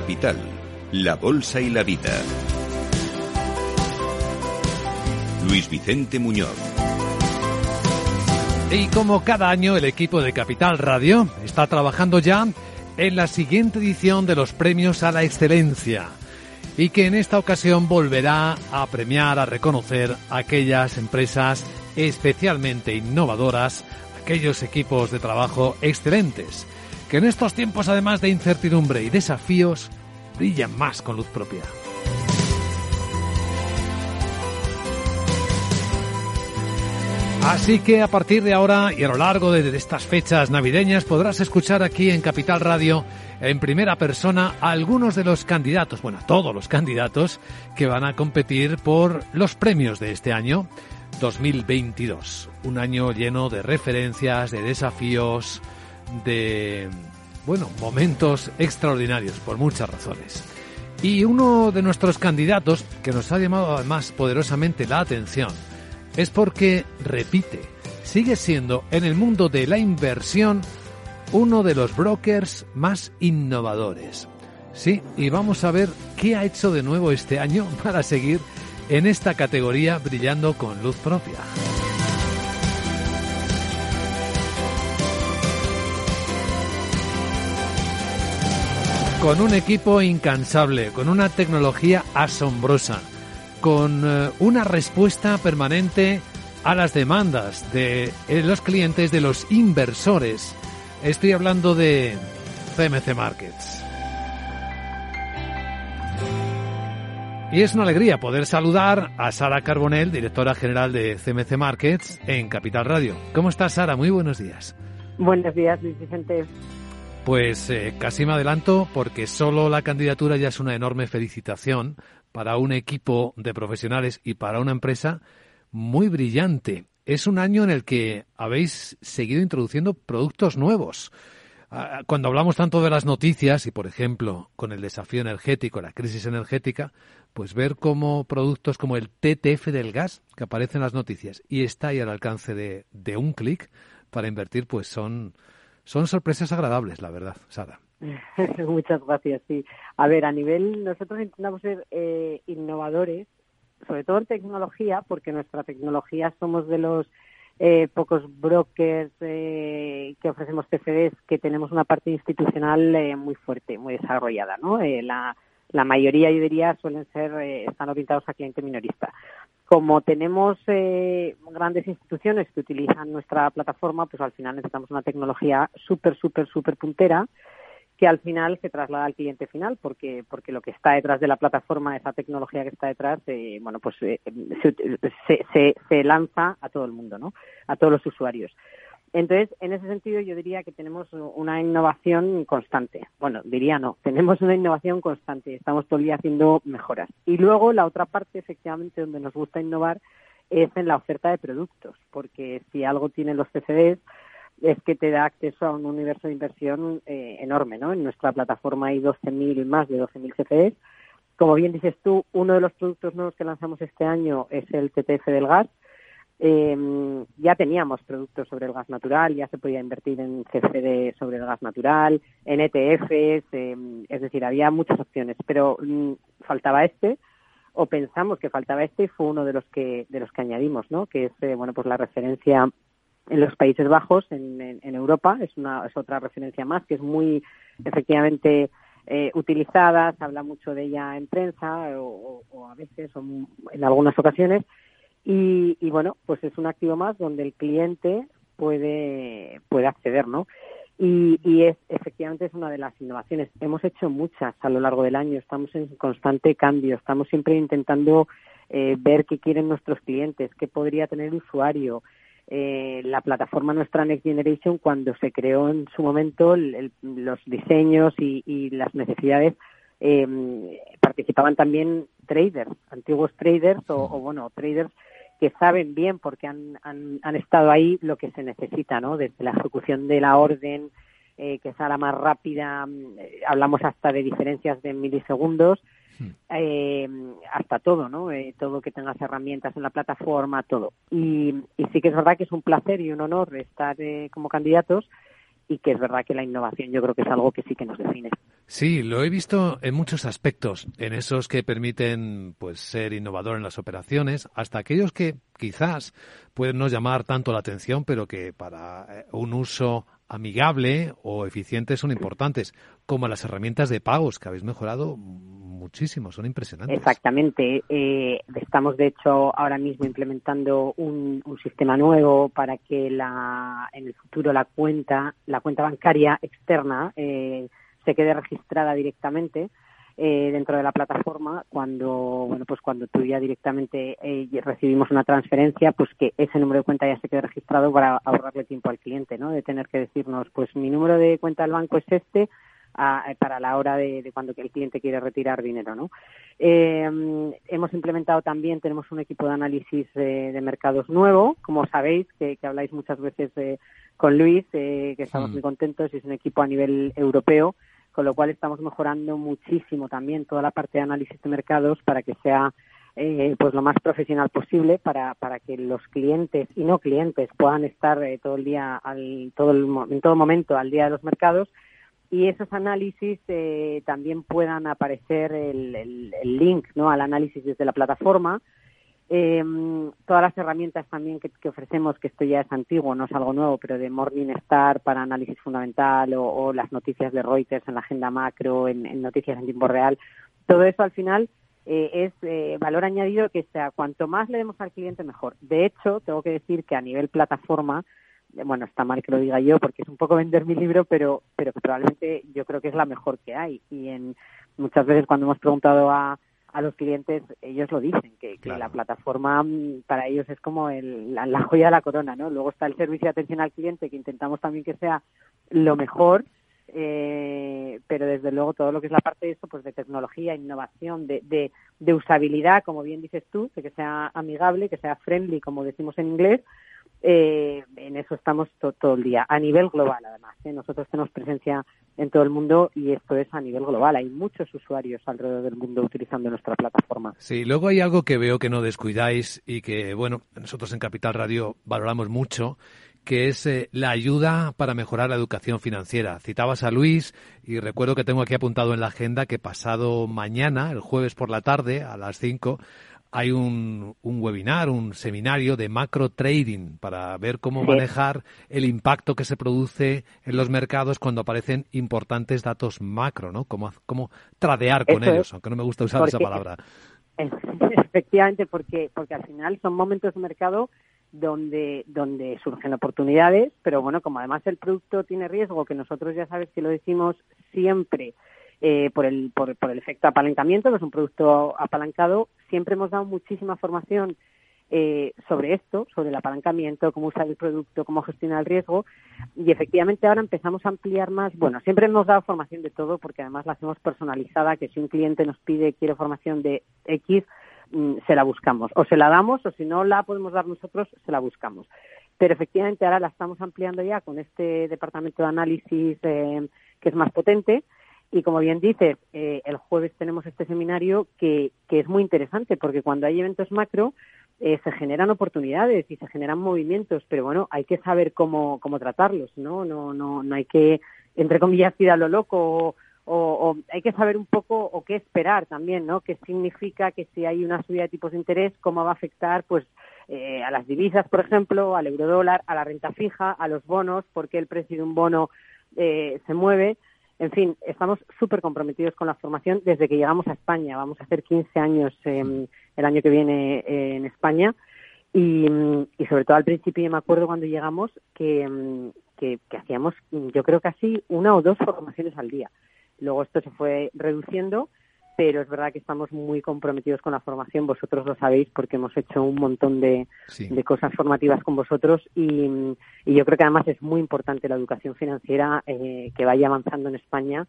Capital, la Bolsa y la Vida. Luis Vicente Muñoz. Y como cada año el equipo de Capital Radio está trabajando ya en la siguiente edición de los premios a la excelencia y que en esta ocasión volverá a premiar, a reconocer aquellas empresas especialmente innovadoras, aquellos equipos de trabajo excelentes, que en estos tiempos además de incertidumbre y desafíos brillan más con luz propia. Así que a partir de ahora y a lo largo de estas fechas navideñas podrás escuchar aquí en Capital Radio en primera persona a algunos de los candidatos, bueno, a todos los candidatos que van a competir por los premios de este año 2022. Un año lleno de referencias, de desafíos, de, bueno, momentos extraordinarios por muchas razones. Y uno de nuestros candidatos que nos ha llamado además poderosamente la atención es porque, repite, sigue siendo en el mundo de la inversión uno de los brokers más innovadores. Sí, y vamos a ver qué ha hecho de nuevo este año para seguir en esta categoría brillando con luz propia. Con un equipo incansable, con una tecnología asombrosa, con eh, una respuesta permanente a las demandas de eh, los clientes, de los inversores. Estoy hablando de CMC Markets. Y es una alegría poder saludar a Sara Carbonell, directora general de CMC Markets en Capital Radio. ¿Cómo estás, Sara? Muy buenos días. Buenos días, Luis Vicente. Pues eh, casi me adelanto porque solo la candidatura ya es una enorme felicitación para un equipo de profesionales y para una empresa muy brillante. Es un año en el que habéis seguido introduciendo productos nuevos. Ah, cuando hablamos tanto de las noticias y, por ejemplo, con el desafío energético, la crisis energética, pues ver cómo productos como el TTF del gas, que aparece en las noticias y está ahí al alcance de, de un clic para invertir, pues son, son sorpresas agradables, la verdad, Sara. Muchas gracias, sí. A ver, a nivel, nosotros intentamos ser eh, innovadores, sobre todo en tecnología, porque nuestra tecnología somos de los eh, pocos brokers eh, que ofrecemos CFDs que tenemos una parte institucional eh, muy fuerte, muy desarrollada, ¿no? Eh, la, la mayoría, yo diría, suelen ser, eh, están orientados a cliente minorista. Como tenemos eh, grandes instituciones que utilizan nuestra plataforma, pues al final necesitamos una tecnología súper, súper, súper puntera que al final se traslada al cliente final porque porque lo que está detrás de la plataforma esa tecnología que está detrás eh, bueno pues eh, se, se, se, lanza a todo el mundo no a todos los usuarios entonces, en ese sentido, yo diría que tenemos una innovación constante. Bueno, diría no, tenemos una innovación constante. Estamos todo el día haciendo mejoras. Y luego, la otra parte, efectivamente, donde nos gusta innovar es en la oferta de productos, porque si algo tienen los CCDs es que te da acceso a un universo de inversión eh, enorme, ¿no? En nuestra plataforma hay 12.000, más de 12.000 CCDs. Como bien dices tú, uno de los productos nuevos que lanzamos este año es el TTF del gas, eh, ya teníamos productos sobre el gas natural, ya se podía invertir en CFD sobre el gas natural, en ETFs, eh, es decir, había muchas opciones, pero mm, faltaba este o pensamos que faltaba este y fue uno de los que de los que añadimos, ¿no? Que es eh, bueno pues la referencia en los Países Bajos, en, Europa, es una es otra referencia más que es muy efectivamente eh, utilizada, se habla mucho de ella en prensa o a veces o en algunas ocasiones y, y, bueno, pues es un activo más donde el cliente puede, puede acceder, ¿no? Y, y es, efectivamente es una de las innovaciones. Hemos hecho muchas a lo largo del año, estamos en constante cambio, estamos siempre intentando eh, ver qué quieren nuestros clientes, qué podría tener el usuario. Eh, la plataforma nuestra Next Generation, cuando se creó en su momento, el, los diseños y, y las necesidades eh, participaban también traders, antiguos traders o, bueno, traders que saben bien porque han, han, han, estado ahí lo que se necesita, ¿no? Desde la ejecución de la orden, eh, que sea la más rápida, eh, hablamos hasta de diferencias de milisegundos, eh, hasta todo, ¿no? Eh, todo que tengas herramientas en la plataforma, todo. Y, y, sí que es verdad que es un placer y un honor estar eh, como candidatos y que es verdad que la innovación yo creo que es algo que sí que nos define. Sí, lo he visto en muchos aspectos, en esos que permiten pues ser innovador en las operaciones, hasta aquellos que quizás pueden no llamar tanto la atención, pero que para eh, un uso amigable o eficiente son importantes, como las herramientas de pagos que habéis mejorado muchísimo, son impresionantes. Exactamente. Eh, estamos, de hecho, ahora mismo implementando un, sistema nuevo para que la, en el futuro la cuenta, la cuenta bancaria externa eh, se quede registrada directamente eh, dentro de la plataforma cuando bueno pues cuando tú ya directamente eh, recibimos una transferencia pues que ese número de cuenta ya se quede registrado para ahorrarle tiempo al cliente no de tener que decirnos pues mi número de cuenta del banco es este para la hora de, cuando el cliente quiere retirar dinero no eh, hemos implementado también tenemos un equipo de análisis de mercados nuevo como sabéis que, habláis muchas veces con Luis que estamos mm. muy contentos es un equipo a nivel europeo con lo cual estamos mejorando muchísimo también toda la parte de análisis de mercados para que sea eh, pues lo más profesional posible para, para que los clientes y no clientes puedan estar eh, todo el día al, todo el, en todo momento al día de los mercados y esos análisis eh, también puedan aparecer el, el, el, link ¿no? al análisis desde la plataforma eh, todas las herramientas también que, ofrecemos, que esto ya es antiguo, no es algo nuevo, pero de Morningstar para análisis fundamental o, las noticias de Reuters en la agenda macro, en, noticias en tiempo real, todo eso al final eh, es eh, valor añadido que sea cuanto más le demos al cliente mejor. De hecho, tengo que decir que a nivel plataforma, eh, bueno, está mal que lo diga yo porque es un poco vender mi libro, pero, pero probablemente yo creo que es la mejor que hay. Y en muchas veces cuando hemos preguntado a a los clientes, ellos lo dicen, que, la plataforma mm, para ellos es como el, la, joya de la corona, ¿no? Luego está el servicio de atención al cliente, que intentamos también que sea lo mejor, eh, pero desde luego todo lo que es la parte de esto, pues de tecnología, innovación, de, de, de usabilidad, como bien dices tú, de que sea amigable, que sea friendly, como decimos en inglés, eh, en eso estamos todo el día, a nivel global además. ¿eh? Nosotros tenemos presencia en todo el mundo y esto es a nivel global. Hay muchos usuarios alrededor del mundo utilizando nuestra plataforma. Sí, luego hay algo que veo que no descuidáis y que, bueno, nosotros en Capital Radio valoramos mucho que es eh, la ayuda para mejorar la educación financiera. Citabas a Luis y recuerdo que tengo aquí apuntado en la agenda que pasado mañana, el jueves por la tarde, a las 5, hay un, un, webinar, un seminario de macro trading para ver cómo manejar el impacto que se produce en los mercados cuando aparecen importantes datos macro, ¿no? Cómo, cómo tradear con ellos, aunque no me gusta usar esa palabra. Efectivamente, porque, porque al final son momentos de mercado donde, donde surgen oportunidades, pero bueno, como además el producto tiene riesgo, que nosotros ya sabes que lo decimos siempre, eh, por, el, por, el efecto apalancamiento, que es un producto apalancado. Siempre hemos dado muchísima formación eh, sobre esto, sobre el apalancamiento, cómo usar el producto, cómo gestionar el riesgo. Y efectivamente ahora empezamos a ampliar más. Bueno, siempre hemos dado formación de todo porque además la hacemos personalizada, que si un cliente nos pide, quiere formación de X, mm, se la buscamos. O se la damos o si no la podemos dar nosotros, se la buscamos. Pero efectivamente ahora la estamos ampliando ya con este departamento de análisis eh, que es más potente y como bien dices, eh, el jueves tenemos este seminario que, que es muy interesante porque cuando hay eventos macro eh, se generan oportunidades y se generan movimientos, pero bueno, hay que saber cómo, cómo tratarlos, ¿no? No, no, no hay que, entre comillas, ir a lo loco o, o, hay que saber un poco o qué esperar también, ¿no? ¿Qué significa que si hay una subida de tipos de interés, cómo va a afectar, pues, eh, a las divisas, por ejemplo, al eurodólar, a la renta fija, a los bonos, porque el precio de un bono eh, se mueve. En fin, estamos súper comprometidos con la formación desde que llegamos a España. Vamos a hacer 15 años el año que viene eh, en España. Y, sobre todo al principio, me acuerdo cuando llegamos que, que, que hacíamos, yo creo, casi una o dos formaciones al día. Luego esto se fue reduciendo pero es verdad que estamos muy comprometidos con la formación. Vosotros lo sabéis porque hemos hecho un montón de, cosas formativas con vosotros y, yo creo que además es muy importante la educación financiera eh, que vaya avanzando en España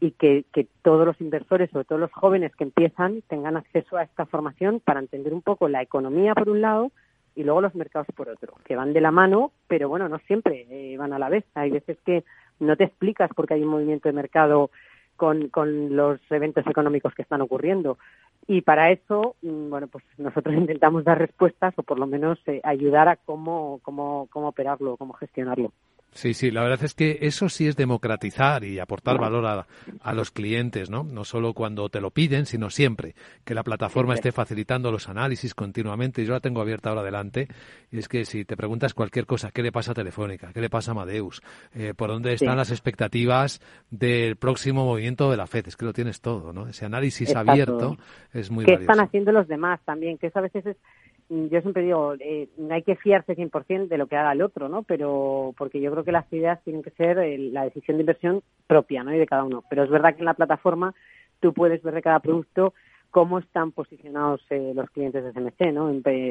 y que, todos los inversores, sobre todo los jóvenes que empiezan, tengan acceso a esta formación para entender un poco la economía por un lado y luego los mercados por otro, que van de la mano, pero bueno, no siempre eh, van a la vez. Hay veces que no te explicas por qué hay un movimiento de mercado con, con los eventos económicos que están ocurriendo. Y para eso, mm, bueno, pues nosotros intentamos dar respuestas o por lo menos eh, ayudar a cómo, cómo, cómo operarlo, cómo gestionarlo. Sí, sí, la verdad es que eso sí es democratizar y aportar valor a, a, los clientes, ¿no? No solo cuando te lo piden, sino siempre. Que la plataforma esté facilitando los análisis continuamente. Yo la tengo abierta ahora adelante. Y es que si te preguntas cualquier cosa, ¿qué le pasa a Telefónica? ¿Qué le pasa a Amadeus? Eh, ¿Por dónde están las expectativas del próximo movimiento de la FED? Es que lo tienes todo, ¿no? Ese análisis abierto es muy ¿Qué están haciendo los demás también? Que eso a veces es yo siempre digo, eh, no hay que fiarse 100% de lo que haga el otro, ¿no? Pero porque yo creo que las ideas tienen que ser eh, la decisión de inversión propia, ¿no? Y de cada uno. Pero es verdad que en la plataforma tú puedes ver de cada producto cómo están posicionados eh, los clientes de CMC, ¿no?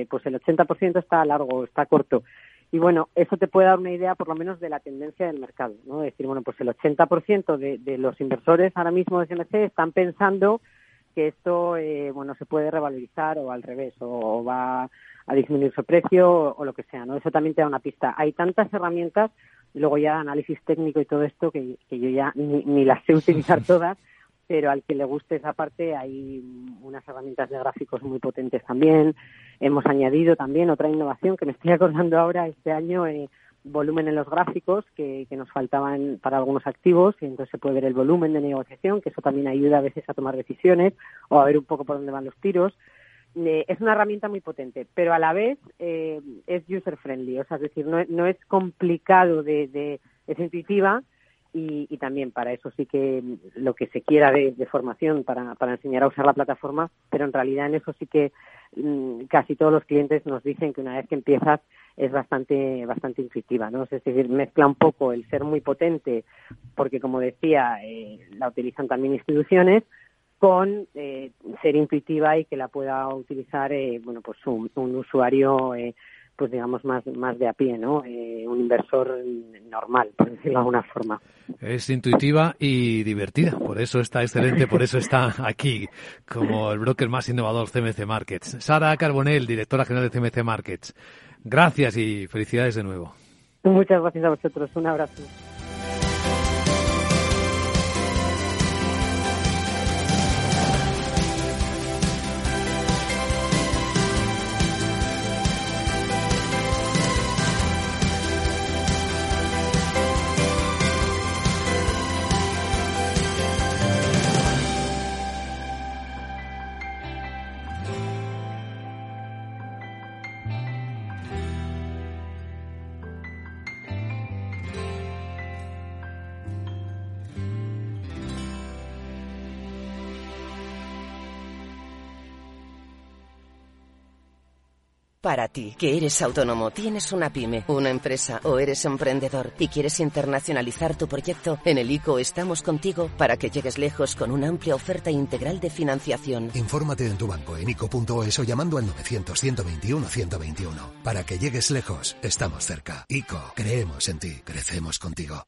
pues el 80% está largo, está corto. Y bueno, eso te puede dar una idea por lo menos de la tendencia del mercado, ¿no? Es decir, bueno, pues el 80% de, de los inversores ahora mismo de CMC están pensando que esto eh, bueno se puede revalorizar o al revés o, va a disminuir su precio o, lo que sea no eso también te da una pista. Hay tantas herramientas luego ya análisis técnico y todo esto que, yo ya ni, las sé utilizar todas pero al que le guste esa parte hay unas herramientas de gráficos muy potentes también. Hemos añadido también otra innovación que me estoy acordando ahora este año eh, volumen en los gráficos que, que, nos faltaban para algunos activos y entonces se puede ver el volumen de negociación, que eso también ayuda a veces a tomar decisiones o a ver un poco por dónde van los tiros. Eh, es una herramienta muy potente, pero a la vez eh, es user friendly, o sea, es decir, no, no es complicado de, de es intuitiva y, y, también para eso sí que lo que se quiera de, formación para, para enseñar a usar la plataforma, pero en realidad en eso sí que mm, casi todos los clientes nos dicen que una vez que empiezas es bastante bastante intuitiva, ¿no? Es decir, mezcla un poco el ser muy potente, porque como decía, eh, la utilizan también instituciones, con eh, ser intuitiva y que la pueda utilizar, eh, bueno, pues un, un usuario, eh, pues digamos más más de a pie, ¿no? Eh, un inversor normal, por decirlo de alguna forma. Es intuitiva y divertida, por eso está excelente, por eso está aquí como el broker más innovador CMC Markets. Sara Carbonell, directora general de CMC Markets. Gracias y felicidades de nuevo. Muchas gracias a vosotros. Un abrazo. Para ti, que eres autónomo, tienes una pyme, una empresa o eres emprendedor y quieres internacionalizar tu proyecto, en el ICO estamos contigo para que llegues lejos con una amplia oferta integral de financiación. Infórmate en tu banco en ICO.es o llamando al 900-121-121. Para que llegues lejos, estamos cerca. ICO, creemos en ti, crecemos contigo.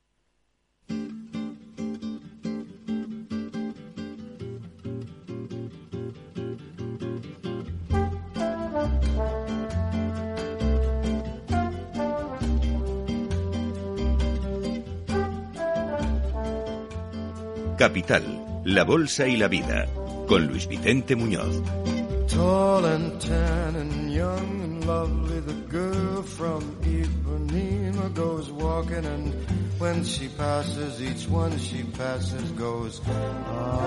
Capital, la Bolsa y la Vida, con Luis Vicente Muñoz. Tall and tan and young and lovely, the girl from Ipanema goes walking and when she passes, each one she passes goes. Ah.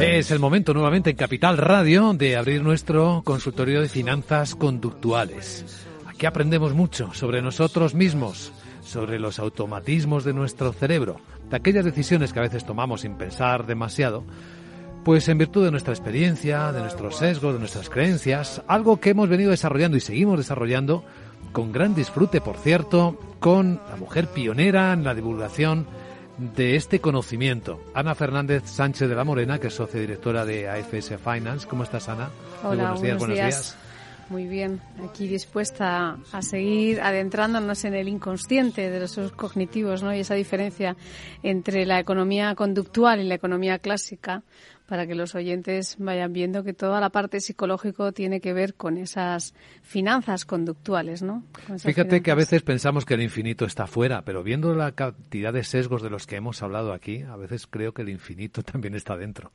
Es el momento nuevamente en Capital Radio de abrir nuestro consultorio de finanzas conductuales. Aquí aprendemos mucho sobre nosotros mismos sobre los automatismos de nuestro cerebro, de aquellas decisiones que a veces tomamos sin pensar demasiado, pues en virtud de nuestra experiencia, de nuestros sesgos, de nuestras creencias, algo que hemos venido desarrollando y seguimos desarrollando con gran disfrute, por cierto, con la mujer pionera en la divulgación de este conocimiento. Ana Fernández Sánchez de la Morena, que es socia directora de AFS Finance. ¿Cómo estás, Ana? Hola, buenos días. Buenos días. Muy bien, aquí dispuesta a seguir adentrándonos en el inconsciente de los cognitivos ¿no? y esa diferencia entre la economía conductual y la economía clásica para que los oyentes vayan viendo que toda la parte psicológico tiene que ver con esas finanzas conductuales, ¿no? Fíjate que a veces pensamos que el infinito está fuera, pero viendo la cantidad de sesgos de los que hemos hablado aquí, a veces creo que el infinito también está dentro.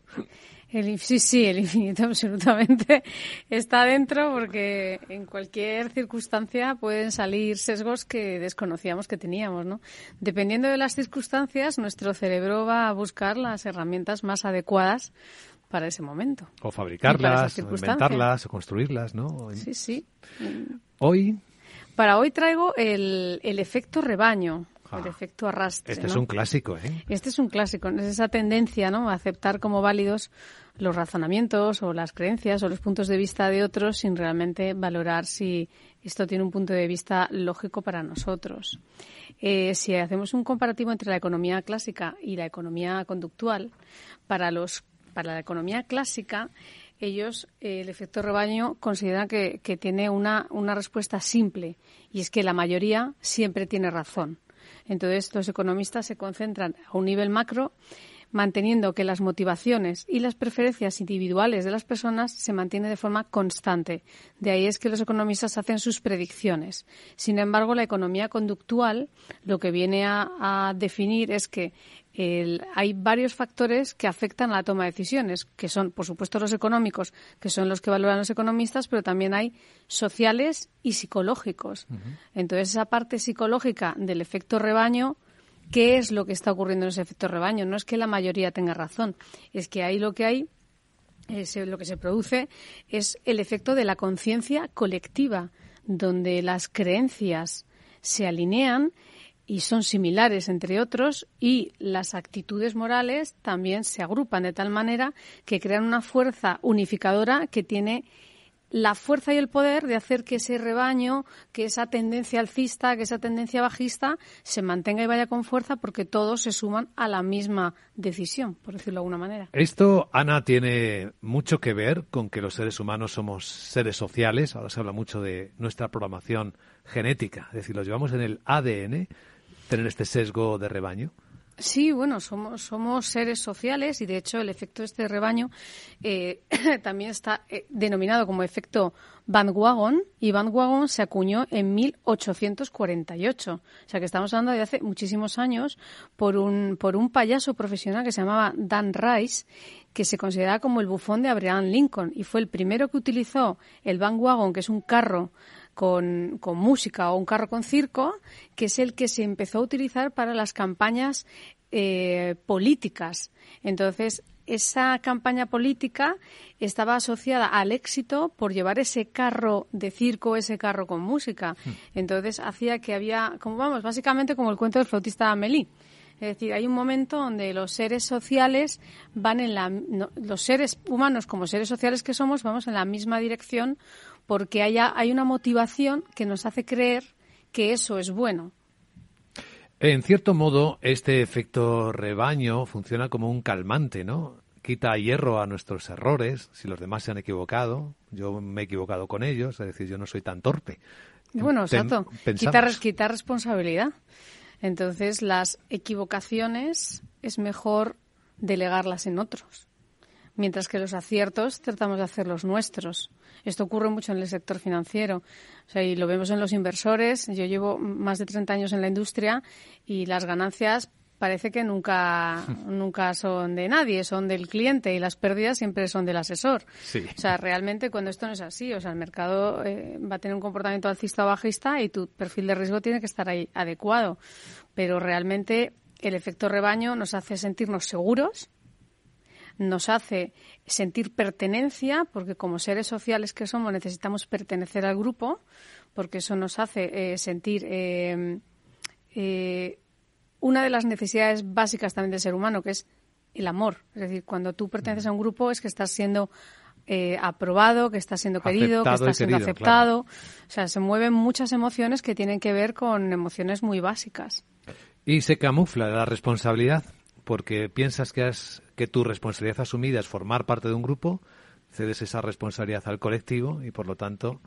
El, sí, sí, el infinito absolutamente está dentro porque en cualquier circunstancia pueden salir sesgos que desconocíamos que teníamos, ¿no? Dependiendo de las circunstancias, nuestro cerebro va a buscar las herramientas más adecuadas para ese momento. O fabricarlas, o inventarlas, o construirlas, ¿no? Sí, sí. Hoy. Para hoy traigo el, el efecto rebaño el ah, efecto arrastre. Este es un clásico, ¿eh? Este es un clásico, es esa tendencia, ¿no? A aceptar como válidos los razonamientos o las creencias o los puntos de vista de otros sin realmente valorar si esto tiene un punto de vista lógico para nosotros. Eh, si hacemos un comparativo entre la economía clásica y la economía conductual, para los para la economía clásica ellos, eh, el efecto rebaño, consideran que, que tiene una, una respuesta simple y es que la mayoría siempre tiene razón. Entonces, los economistas se concentran a un nivel macro manteniendo que las motivaciones y las preferencias individuales de las personas se mantienen de forma constante. De ahí es que los economistas hacen sus predicciones. Sin embargo, la economía conductual lo que viene a, definir es que hay varios factores que afectan a la toma de decisiones, que son, por supuesto, los económicos, que son los que valoran los economistas, pero también hay sociales y psicológicos. Entonces, esa parte psicológica del efecto rebaño qué es lo que está ocurriendo en ese efecto rebaño. No es que la mayoría tenga razón, es que ahí lo que hay, lo que se produce es el efecto de la conciencia colectiva, donde las creencias se alinean y son similares entre otros y las actitudes morales también se agrupan de tal manera que crean una fuerza unificadora que tiene la fuerza y el poder de hacer que ese rebaño, que esa tendencia alcista, que esa tendencia bajista se mantenga y vaya con fuerza porque todos se suman a la misma decisión, por decirlo de alguna manera. Esto, Ana, tiene mucho que ver con que los seres humanos somos seres sociales. Ahora se habla mucho de nuestra programación genética, es decir, lo llevamos en el ADN, tener este sesgo de rebaño. Sí, bueno, somos, somos seres sociales y de hecho el efecto de este rebaño eh, también está eh, denominado como efecto bandwagon y bandwagon se acuñó en 1848. O sea que estamos hablando de hace muchísimos años por un, por un payaso profesional que se llamaba Dan Rice que se consideraba como el bufón de Abraham Lincoln y fue el primero que utilizó el bandwagon, que es un carro con, con, música o un carro con circo, que es el que se empezó a utilizar para las campañas eh, políticas. Entonces, esa campaña política estaba asociada al éxito por llevar ese carro de circo, ese carro con música. Hmm. Entonces, hacía que había, como vamos, básicamente como el cuento del flautista Amélie. Es decir, hay un momento donde los seres sociales van en la, los seres humanos como seres sociales que somos vamos en la misma dirección porque haya, hay una motivación que nos hace creer que eso es bueno. En cierto modo, este efecto rebaño funciona como un calmante, ¿no? Quita hierro a nuestros errores, si los demás se han equivocado, yo me he equivocado con ellos, es decir, yo no soy tan torpe. Bueno, exacto. Quitar, quitar responsabilidad. Entonces, las equivocaciones es mejor delegarlas en otros, mientras que los aciertos tratamos de hacerlos nuestros. Esto ocurre mucho en el sector financiero. O sea, y lo vemos en los inversores. Yo llevo más de 30 años en la industria y las ganancias parece que nunca, nunca son de nadie, son del cliente y las pérdidas siempre son del asesor. O sea, realmente cuando esto no es así, o sea, el mercado eh, va a tener un comportamiento alcista o bajista y tu perfil de riesgo tiene que estar ahí adecuado. Pero realmente el efecto rebaño nos hace sentirnos seguros, nos hace sentir pertenencia, porque como seres sociales que somos necesitamos pertenecer al grupo, porque eso nos hace eh, sentir eh, eh, una de las necesidades básicas también del ser humano, que es el amor. Es decir, cuando tú perteneces a un grupo es que estás siendo aprobado, que estás siendo querido, que estás siendo aceptado. O sea, se mueven muchas emociones que tienen que ver con emociones muy básicas. Y se camufla la responsabilidad porque piensas que, has, que tu responsabilidad asumida es formar parte de un grupo, cedes esa responsabilidad al colectivo y por lo tanto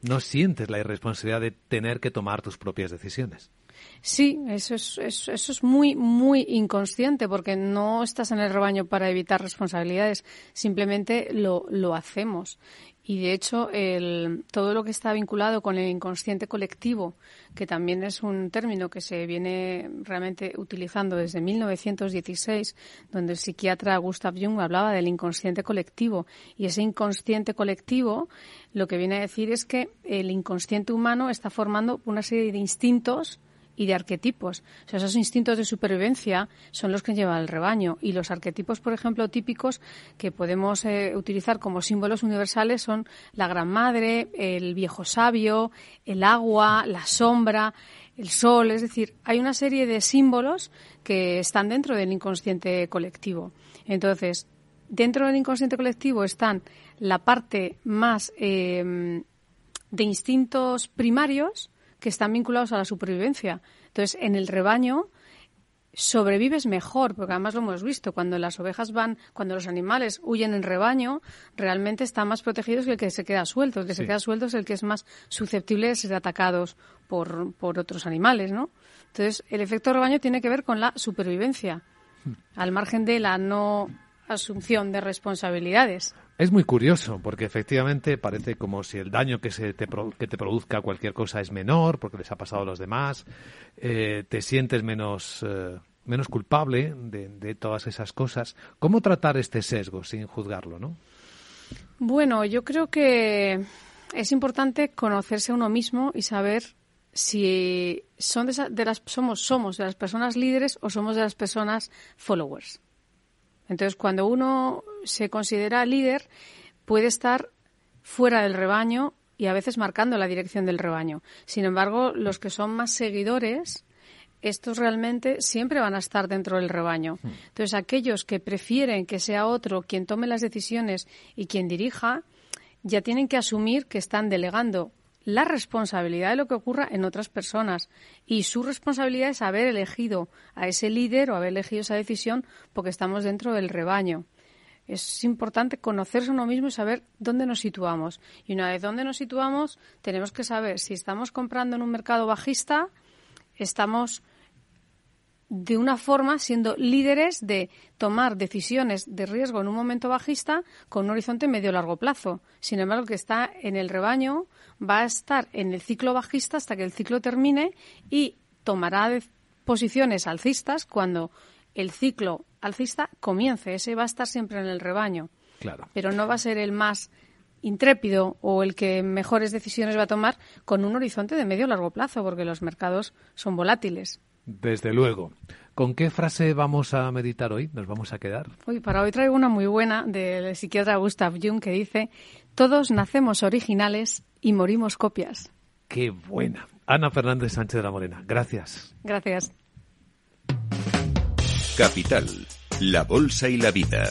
no sientes la irresponsabilidad de tener que tomar tus propias decisiones. Sí, eso es, eso, es muy, muy inconsciente porque no estás en el rebaño para evitar responsabilidades, simplemente lo, lo hacemos. Y de hecho, el, todo lo que está vinculado con el inconsciente colectivo, que también es un término que se viene realmente utilizando desde 1916, donde el psiquiatra Gustav Jung hablaba del inconsciente colectivo. Y ese inconsciente colectivo lo que viene a decir es que el inconsciente humano está formando una serie de instintos y de arquetipos. Esos instintos de supervivencia son los que lleva el rebaño y los arquetipos, por ejemplo, típicos que podemos eh, utilizar como símbolos universales son la gran madre, el viejo sabio, el agua, la sombra, el sol. Es decir, hay una serie de símbolos que están dentro del inconsciente colectivo. Entonces, dentro del inconsciente colectivo están la parte más eh, de instintos primarios, que están vinculados a la supervivencia. Entonces, en el rebaño sobrevives mejor, porque además lo hemos visto, cuando las ovejas van, cuando los animales huyen en rebaño, realmente están más protegidos que el que se queda suelto. El que se queda suelto es el que es más susceptible de ser atacados por, por otros animales, ¿no? Entonces, el efecto rebaño tiene que ver con la supervivencia, hmm. al margen de la no asunción de responsabilidades. Es muy curioso porque efectivamente parece como si el daño que, se te, que te produzca cualquier cosa es menor porque les ha pasado a los demás, eh, te sientes menos, eh, menos culpable de, todas esas cosas. ¿Cómo tratar este sesgo sin juzgarlo, no? Bueno, yo creo que es importante conocerse a uno mismo y saber si son de, las somos somos de las personas líderes o somos de las personas followers. Entonces, cuando uno se considera líder, puede estar fuera del rebaño y a veces marcando la dirección del rebaño. Sin embargo, los que son más seguidores, estos realmente siempre van a estar dentro del rebaño. Hmm. Entonces, aquellos que prefieren que sea otro quien tome las decisiones y quien dirija, ya tienen que asumir que están delegando la responsabilidad de lo que ocurra en otras personas. Y su responsabilidad es haber elegido a ese líder o haber elegido esa decisión porque estamos dentro del rebaño. Es importante conocerse uno mismo y saber dónde nos situamos. Y una vez dónde nos situamos, tenemos que saber si estamos comprando en un mercado bajista, estamos de una forma siendo líderes de tomar decisiones de riesgo en un momento bajista con un horizonte medio-largo plazo. Sin embargo, el que está en el rebaño va a estar en el ciclo bajista hasta que el ciclo termine y tomará posiciones alcistas cuando el ciclo alcista comience. Ese va a estar siempre en el rebaño. Claro. Pero no va a ser el más intrépido o el que mejores decisiones va a tomar con un horizonte de medio largo plazo, porque los mercados son volátiles. Desde luego. ¿Con qué frase vamos a meditar hoy? ¿Nos vamos a quedar? Hoy, para hoy traigo una muy buena del psiquiatra Gustav Jung que dice: Todos nacemos originales y morimos copias. ¡Qué buena! Ana Fernández Sánchez de la Morena, gracias. Gracias. Capital, la Bolsa y la Vida.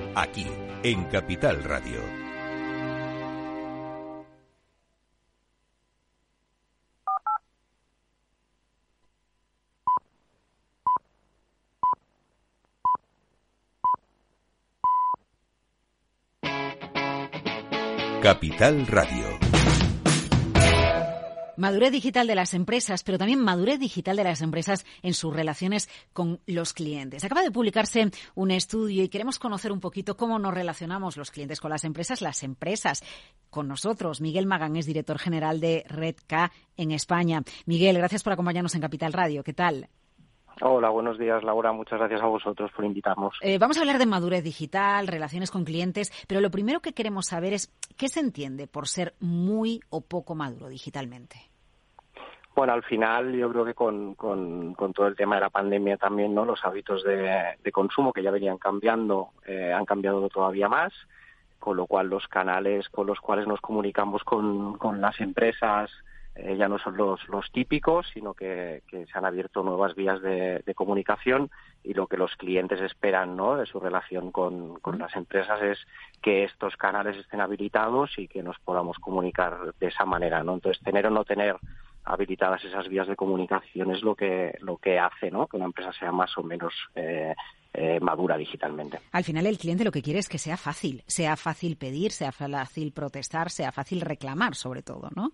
aquí, en Capital Radio. Capital Radio Madurez digital de las empresas, pero también madurez digital de las empresas en sus relaciones con los clientes. Acaba de publicarse un estudio y queremos conocer un poquito cómo nos relacionamos los clientes con las empresas, las empresas con nosotros. Miguel Magán es director general de Redk en España. Miguel, gracias por acompañarnos en Capital Radio. ¿Qué tal? Hola, buenos días, Laura. Muchas gracias a vosotros por invitarnos. Eh, vamos a hablar de madurez digital, relaciones con clientes, pero lo primero que queremos saber es qué se entiende por ser muy o poco maduro digitalmente. Bueno, al final yo creo que con, con, todo el tema de la pandemia también, ¿no? Los hábitos de, consumo que ya venían cambiando eh, han cambiado todavía más, con lo cual los canales con los cuales nos comunicamos con, con las empresas eh, ya no son los, los típicos, sino que, se han abierto nuevas vías de, comunicación y lo que los clientes esperan ¿no? de su relación con, con las empresas es que estos canales estén habilitados y que nos podamos comunicar de esa manera. ¿no? Entonces, tener o no tener habilitadas esas vías de comunicación es lo que, lo que hace ¿no? que una empresa sea más o menos eh, eh, madura digitalmente. Al final el cliente lo que quiere es que sea fácil, sea fácil pedir, sea fácil protestar, sea fácil reclamar sobre todo, ¿no?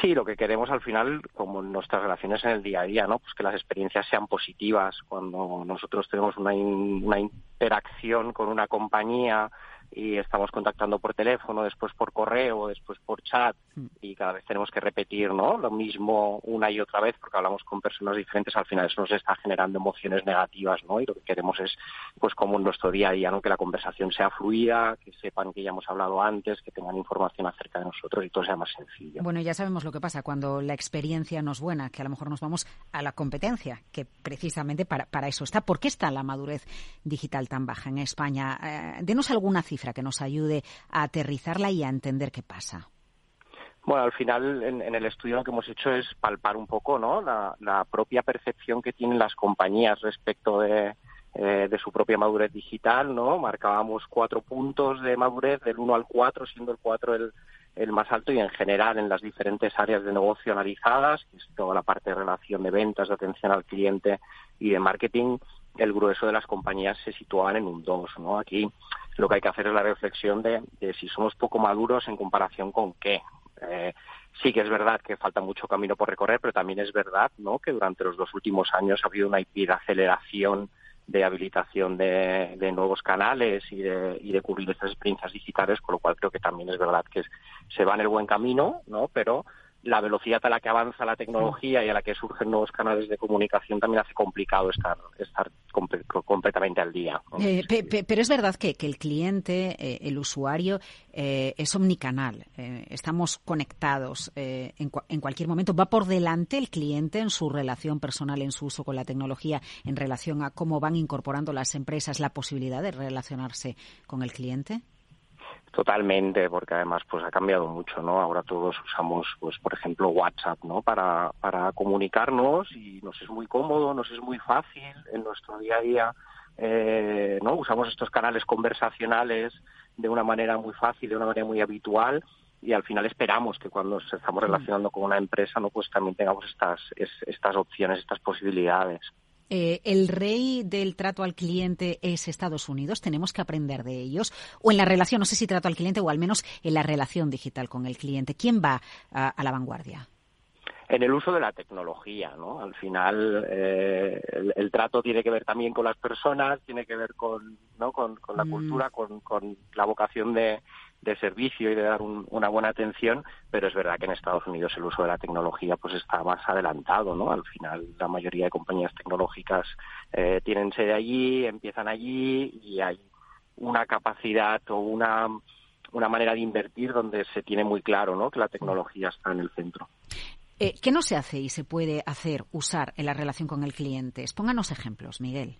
Sí, lo que queremos al final, como en nuestras relaciones en el día a día, ¿no? Pues que las experiencias sean positivas. Cuando nosotros tenemos una, una interacción con una compañía y estamos contactando por teléfono, después por correo, después por chat mm. y cada vez tenemos que repetir ¿no? lo mismo una y otra vez porque hablamos con personas diferentes, al final eso nos está generando emociones negativas ¿no? y lo que queremos es, pues como en nuestro día a día, ¿no? que la conversación sea fluida, que sepan que ya hemos hablado antes, que tengan información acerca de nosotros y todo sea más sencillo. Bueno, ya sabemos lo que pasa cuando la experiencia no es buena, que a lo mejor nos vamos a la competencia, que precisamente para, para eso está. ¿Por qué está la madurez digital tan baja en España? Eh, denos alguna cifra que nos ayude a aterrizarla y a entender qué pasa. Bueno, al final en, el estudio lo que hemos hecho es palpar un poco ¿no? la, propia percepción que tienen las compañías respecto de, eh, de su propia madurez digital. ¿no? Marcábamos cuatro puntos de madurez, del 1 al 4, siendo el 4 el, el más alto y en general en las diferentes áreas de negocio analizadas, que es toda la parte de relación de ventas, de atención al cliente y de marketing, el grueso de las compañías se situaban en un 2. ¿no? Aquí lo que hay que hacer es la reflexión de, si somos poco maduros en comparación con qué. Eh, sí que es verdad que falta mucho camino por recorrer, pero también es verdad ¿no? que durante los dos últimos años ha habido una aceleración de habilitación de, nuevos canales y de, y de cubrir estas experiencias digitales, con lo cual creo que también es verdad que se va en el buen camino, ¿no? pero la velocidad a la que avanza la tecnología y a la que surgen nuevos canales de comunicación también hace complicado estar, estar completamente al día. Eh, pero es verdad que, el cliente, eh, el usuario, eh, es omnicanal. estamos conectados en, en, cualquier momento. ¿Va por delante el cliente en su relación personal, en su uso con la tecnología, en relación a cómo van incorporando las empresas la posibilidad de relacionarse con el cliente? Totalmente, porque además pues ha cambiado mucho, ¿no? Ahora todos usamos, pues por ejemplo, WhatsApp, ¿no? Para, para comunicarnos y nos es muy cómodo, nos es muy fácil en nuestro día a día, eh, ¿no? Usamos estos canales conversacionales de una manera muy fácil, de una manera muy habitual y al final esperamos que cuando nos estamos mm. relacionando con una empresa, ¿no? Pues también tengamos estas, estas opciones, estas posibilidades. Eh, ¿El rey del trato al cliente es Estados Unidos? ¿Tenemos que aprender de ellos? ¿O en la relación, no sé si trato al cliente o al menos en la relación digital con el cliente? ¿Quién va a, la vanguardia? en el uso de la tecnología, ¿no? Al final, eh, el, trato tiene que ver también con las personas, tiene que ver con, ¿no? con, la mm. cultura, con, con, la vocación de, de servicio y de dar una buena atención, pero es verdad que en Estados Unidos el uso de la tecnología pues está más adelantado, ¿no? Al final la mayoría de compañías tecnológicas eh, tienen sede allí, empiezan allí y hay una capacidad o una una manera de invertir donde se tiene muy claro, ¿no? Que la tecnología está en el centro. Eh, ¿Qué no se hace y se puede hacer, usar en la relación con el cliente? Pónganos ejemplos, Miguel.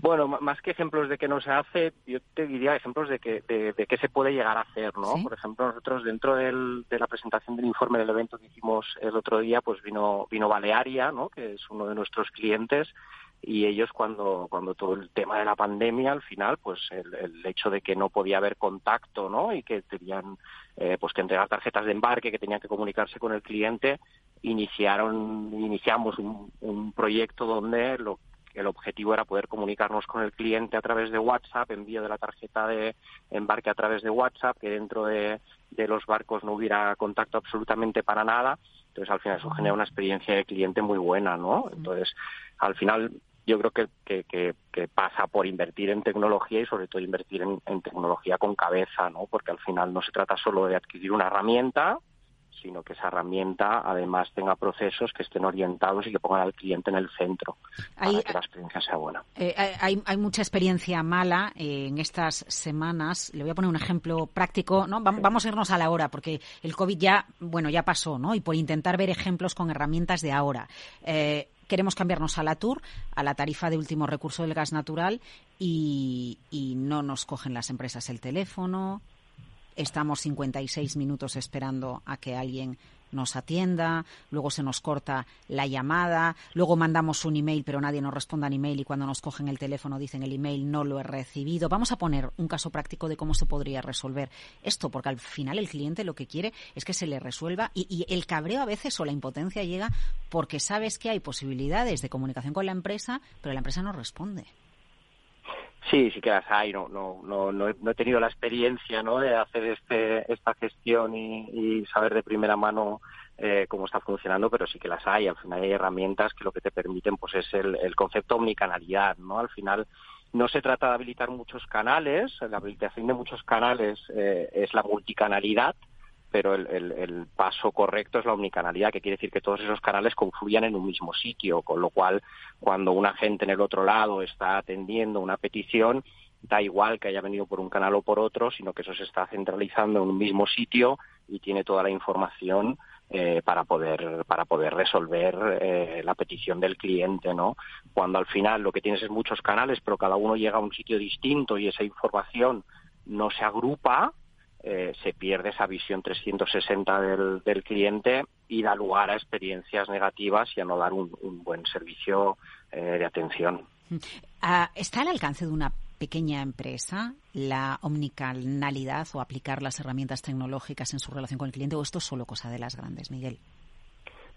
Bueno, más que ejemplos de que no se hace, yo te diría ejemplos de que de, qué se puede llegar a hacer, ¿no? Por ejemplo, nosotros dentro del, de la presentación del informe del evento que hicimos el otro día, pues vino vino Balearia, ¿no? Que es uno de nuestros clientes y ellos cuando cuando todo el tema de la pandemia al final pues el, hecho de que no podía haber contacto no y que tenían eh, pues que entregar tarjetas de embarque que tenían que comunicarse con el cliente iniciaron iniciamos un, un proyecto donde lo el objetivo era poder comunicarnos con el cliente a través de WhatsApp, envío de la tarjeta de embarque a través de WhatsApp, que dentro de, los barcos no hubiera contacto absolutamente para nada. Entonces, al final eso genera una experiencia de cliente muy buena, ¿no? Entonces, al final yo creo que, que, pasa por invertir en tecnología y sobre todo invertir en, en, tecnología con cabeza, ¿no? Porque al final no se trata solo de adquirir una herramienta, sino que esa herramienta además tenga procesos que estén orientados y que pongan al cliente en el centro para que la experiencia sea buena. Eh, hay, hay, mucha experiencia mala eh, en estas semanas. Le voy a poner un ejemplo práctico. ¿no? Vamos a irnos a la hora porque el COVID ya, bueno, ya pasó, ¿no? Y por intentar ver ejemplos con herramientas de ahora. Eh, queremos cambiarnos a la TUR, a la tarifa de último recurso del gas natural, y, y no nos cogen las empresas el teléfono, estamos 56 minutos esperando a que alguien nos atienda, luego se nos corta la llamada, luego mandamos un email pero nadie nos responde al email y cuando nos cogen el teléfono dicen el email no lo he recibido. Vamos a poner un caso práctico de cómo se podría resolver esto, porque al final el cliente lo que quiere es que se le resuelva y, y el cabreo a veces o la impotencia llega porque sabes que hay posibilidades de comunicación con la empresa, pero la empresa no responde. Sí, sí que las hay. No, no, no, no, he, tenido la experiencia ¿no? de hacer este, esta gestión y, saber de primera mano eh, cómo está funcionando, pero sí que las hay. Al final hay herramientas que lo que te permiten pues es el, el concepto omnicanalidad. ¿no? Al final no se trata de habilitar muchos canales. La habilitación de muchos canales eh, es la multicanalidad pero el, el, paso correcto es la omnicanalidad, que quiere decir que todos esos canales confluyan en un mismo sitio, con lo cual cuando un agente en el otro lado está atendiendo una petición, da igual que haya venido por un canal o por otro, sino que eso se está centralizando en un mismo sitio y tiene toda la información eh, para poder para poder resolver eh, la petición del cliente, ¿no? Cuando al final lo que tienes es muchos canales, pero cada uno llega a un sitio distinto y esa información no se agrupa, eh, se pierde esa visión 360 del, del, cliente y da lugar a experiencias negativas y a no dar un, buen servicio eh, de atención. Ah, ¿Está al alcance de una pequeña empresa la omnicanalidad o aplicar las herramientas tecnológicas en su relación con el cliente o esto es solo cosa de las grandes, Miguel?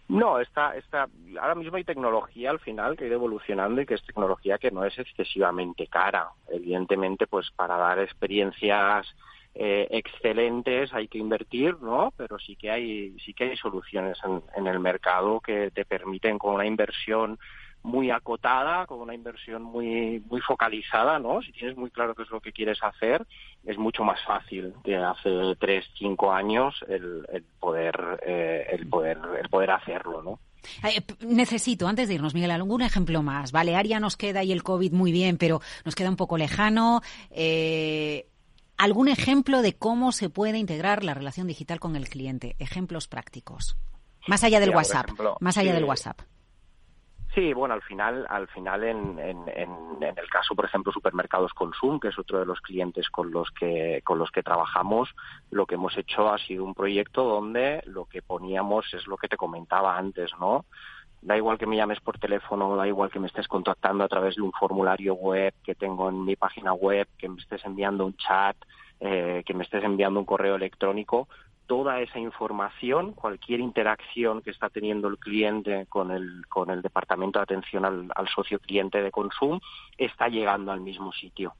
No, está, está, ahora mismo hay tecnología al final que ha ido evolucionando y que es tecnología que no es excesivamente cara. Evidentemente, pues para dar experiencias eh, excelentes hay que invertir, ¿no? Pero sí que hay sí que hay soluciones en, el mercado que te permiten con una inversión muy acotada, con una inversión muy muy focalizada, ¿no? Si tienes muy claro qué es lo que quieres hacer, es mucho más fácil de hace tres, cinco años el, poder eh, el poder el poder hacerlo, ¿no? Eh, necesito, antes de irnos, Miguel, algún ejemplo más. Balearia nos queda y el COVID muy bien, pero nos queda un poco lejano. Eh, algún ejemplo de cómo se puede integrar la relación digital con el cliente, ejemplos prácticos. Más allá del WhatsApp, más allá del WhatsApp. Sí, bueno, al final, al final en, en, en, el caso, por ejemplo, supermercados Consum, que es otro de los clientes con los que con los que trabajamos, lo que hemos hecho ha sido un proyecto donde lo que poníamos es lo que te comentaba antes, ¿no? Da igual que me llames por teléfono, da igual que me estés contactando a través de un formulario web que tengo en mi página web, que me estés enviando un chat, eh, que me estés enviando un correo electrónico, toda esa información, cualquier interacción que está teniendo el cliente con el, con el departamento de atención al, al socio cliente de consumo, está llegando al mismo sitio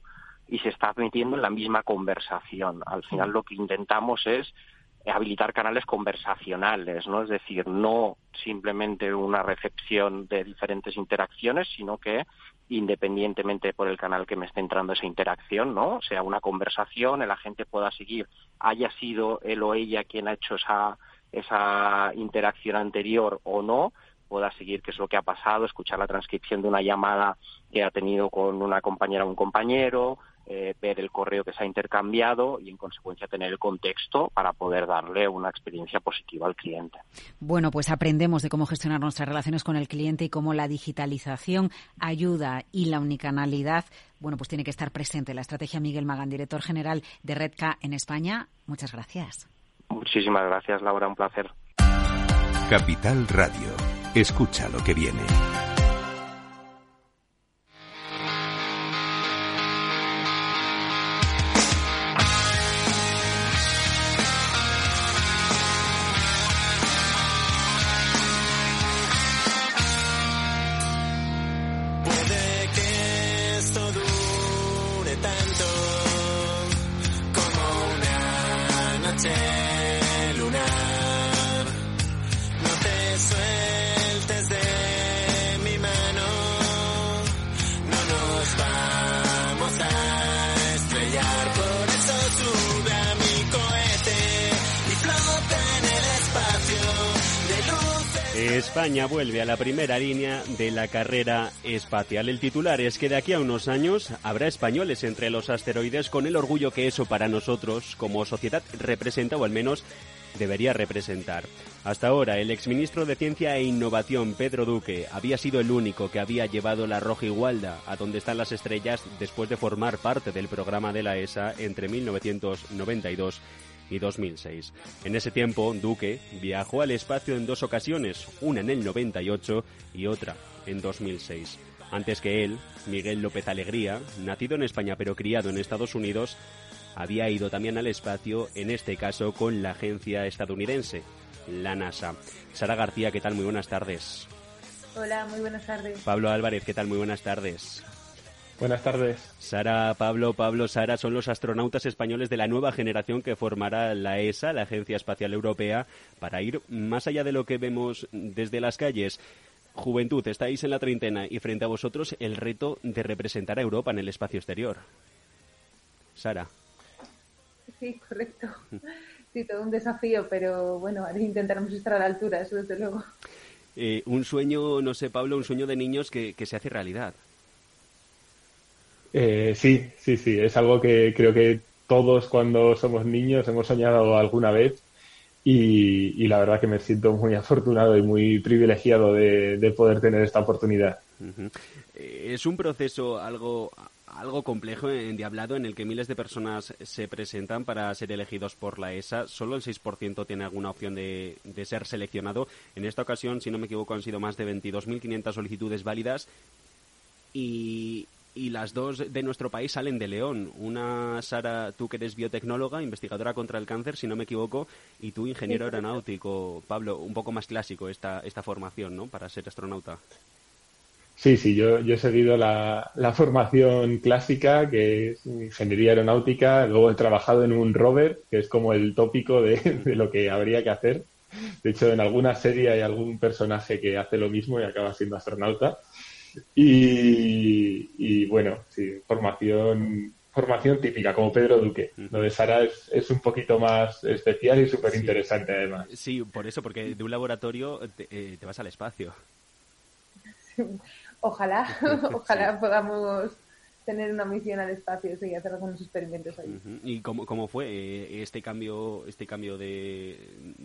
y se está metiendo en la misma conversación. Al final lo que intentamos es habilitar canales conversacionales, ¿no? Es decir, no simplemente una recepción de diferentes interacciones, sino que independientemente por el canal que me esté entrando esa interacción, ¿no? Sea una conversación, el agente pueda seguir, haya sido él o ella quien ha hecho esa, esa interacción anterior o no, pueda seguir qué es lo que ha pasado, escuchar la transcripción de una llamada que ha tenido con una compañera o un compañero, eh, ver el correo que se ha intercambiado y en consecuencia tener el contexto para poder darle una experiencia positiva al cliente. Bueno, pues aprendemos de cómo gestionar nuestras relaciones con el cliente y cómo la digitalización ayuda y la unicanalidad, bueno, pues tiene que estar presente. La estrategia Miguel Magán, director general de Redca en España. Muchas gracias. Muchísimas gracias, Laura, un placer. Capital Radio. Escucha lo que viene. España vuelve a la primera línea de la carrera espacial. El titular es que de aquí a unos años habrá españoles entre los asteroides con el orgullo que eso para nosotros como sociedad representa o al menos debería representar. Hasta ahora, el exministro de Ciencia e Innovación, Pedro Duque, había sido el único que había llevado la Roja Igualda a donde están las estrellas después de formar parte del programa de la ESA entre 1992 y 2006. En ese tiempo, Duque viajó al espacio en dos ocasiones, una en el 98 y otra en 2006. Antes que él, Miguel López Alegría, nacido en España pero criado en Estados Unidos, había ido también al espacio, en este caso con la agencia estadounidense, la NASA. Sara García, ¿qué tal? Muy buenas tardes. Hola, muy buenas tardes. Pablo Álvarez, ¿qué tal? Muy buenas tardes. Buenas tardes. Sara, Pablo, Pablo, Sara son los astronautas españoles de la nueva generación que formará la ESA, la Agencia Espacial Europea, para ir más allá de lo que vemos desde las calles. Juventud, estáis en la treintena y frente a vosotros el reto de representar a Europa en el espacio exterior. Sara. Sí, correcto. Sí, todo un desafío, pero bueno, intentaremos estar a la altura, eso desde luego. Eh, un sueño, no sé, Pablo, un sueño de niños que, que se hace realidad. Eh, sí, sí, sí, es algo que creo que todos cuando somos niños hemos soñado alguna vez y, la verdad que me siento muy afortunado y muy privilegiado de, de poder tener esta oportunidad. Eh, Es un proceso algo, algo complejo, endiablado, en el que miles de personas se presentan para ser elegidos por la ESA. Solo el 6% tiene alguna opción de, de ser seleccionado. En esta ocasión, si no me equivoco, han sido más de 22.500 solicitudes válidas y, y las dos de nuestro país salen de León. Una, Sara, tú que eres biotecnóloga, investigadora contra el cáncer, si no me equivoco, y tú ingeniero aeronáutico. Pablo, un poco más clásico esta, esta formación, ¿no?, para ser astronauta. Sí, sí, yo, yo he seguido la, la formación clásica, que es ingeniería aeronáutica, luego he trabajado en un rover, que es como el tópico de, de lo que habría que hacer. De hecho, en alguna serie hay algún personaje que hace lo mismo y acaba siendo astronauta. Y, y bueno, sí, formación, formación típica, como Pedro Duque. Lo de Sara es, es un poquito más especial y súper interesante además. Sí, por eso, porque de un laboratorio te, eh, te vas al espacio. Ojalá, ojalá podamos tener una misión al espacio y hacer algunos experimentos ahí. ¿Y cómo, cómo fue eh, este cambio este cambio de,